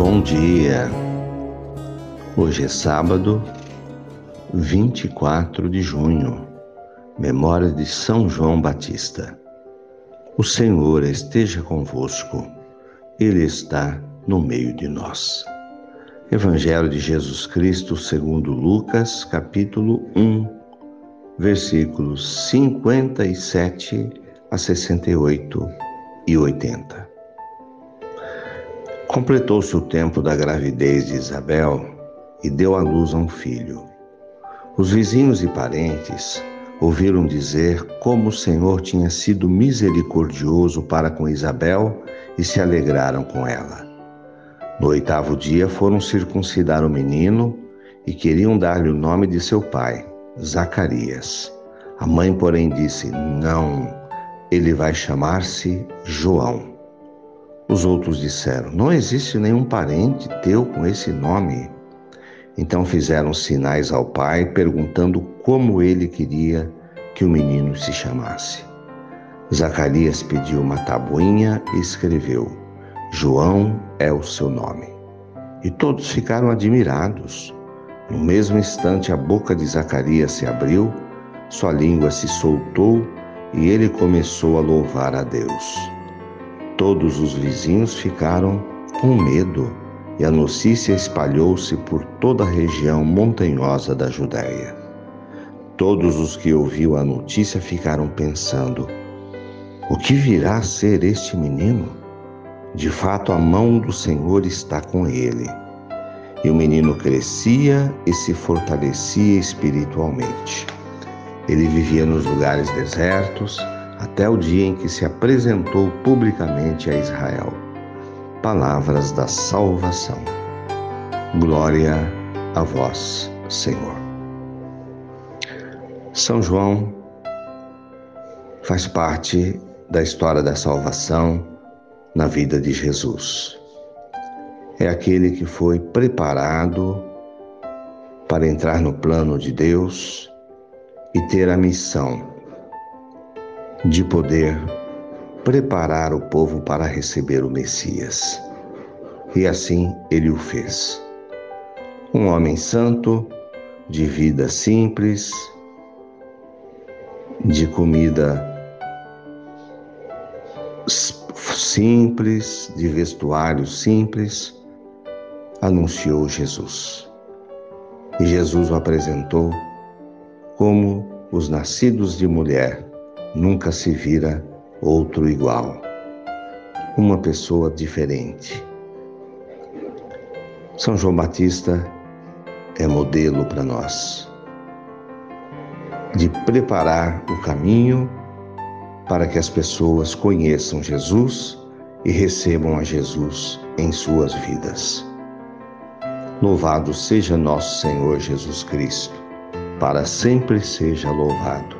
Bom dia. Hoje é sábado, 24 de junho, memória de São João Batista. O Senhor esteja convosco, Ele está no meio de nós. Evangelho de Jesus Cristo segundo Lucas, capítulo 1, versículos 57 a 68 e 80. Completou-se o tempo da gravidez de Isabel e deu à luz a um filho. Os vizinhos e parentes ouviram dizer como o Senhor tinha sido misericordioso para com Isabel e se alegraram com ela. No oitavo dia foram circuncidar o menino e queriam dar-lhe o nome de seu pai, Zacarias. A mãe, porém, disse: Não, ele vai chamar-se João. Os outros disseram: Não existe nenhum parente teu com esse nome. Então fizeram sinais ao pai, perguntando como ele queria que o menino se chamasse. Zacarias pediu uma tabuinha e escreveu: João é o seu nome. E todos ficaram admirados. No mesmo instante, a boca de Zacarias se abriu, sua língua se soltou e ele começou a louvar a Deus. Todos os vizinhos ficaram com medo e a notícia espalhou-se por toda a região montanhosa da Judéia. Todos os que ouviram a notícia ficaram pensando: o que virá a ser este menino? De fato, a mão do Senhor está com ele. E o menino crescia e se fortalecia espiritualmente. Ele vivia nos lugares desertos até o dia em que se apresentou publicamente a Israel. Palavras da salvação. Glória a vós, Senhor. São João faz parte da história da salvação na vida de Jesus. É aquele que foi preparado para entrar no plano de Deus e ter a missão de poder preparar o povo para receber o Messias. E assim ele o fez. Um homem santo, de vida simples, de comida simples, de vestuário simples, anunciou Jesus. E Jesus o apresentou como os nascidos de mulher nunca se vira outro igual. Uma pessoa diferente. São João Batista é modelo para nós de preparar o caminho para que as pessoas conheçam Jesus e recebam a Jesus em suas vidas. Louvado seja nosso Senhor Jesus Cristo, para sempre seja louvado.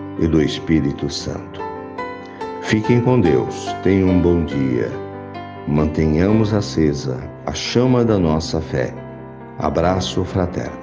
e do Espírito Santo. Fiquem com Deus, tenham um bom dia. Mantenhamos acesa a chama da nossa fé. Abraço fraterno.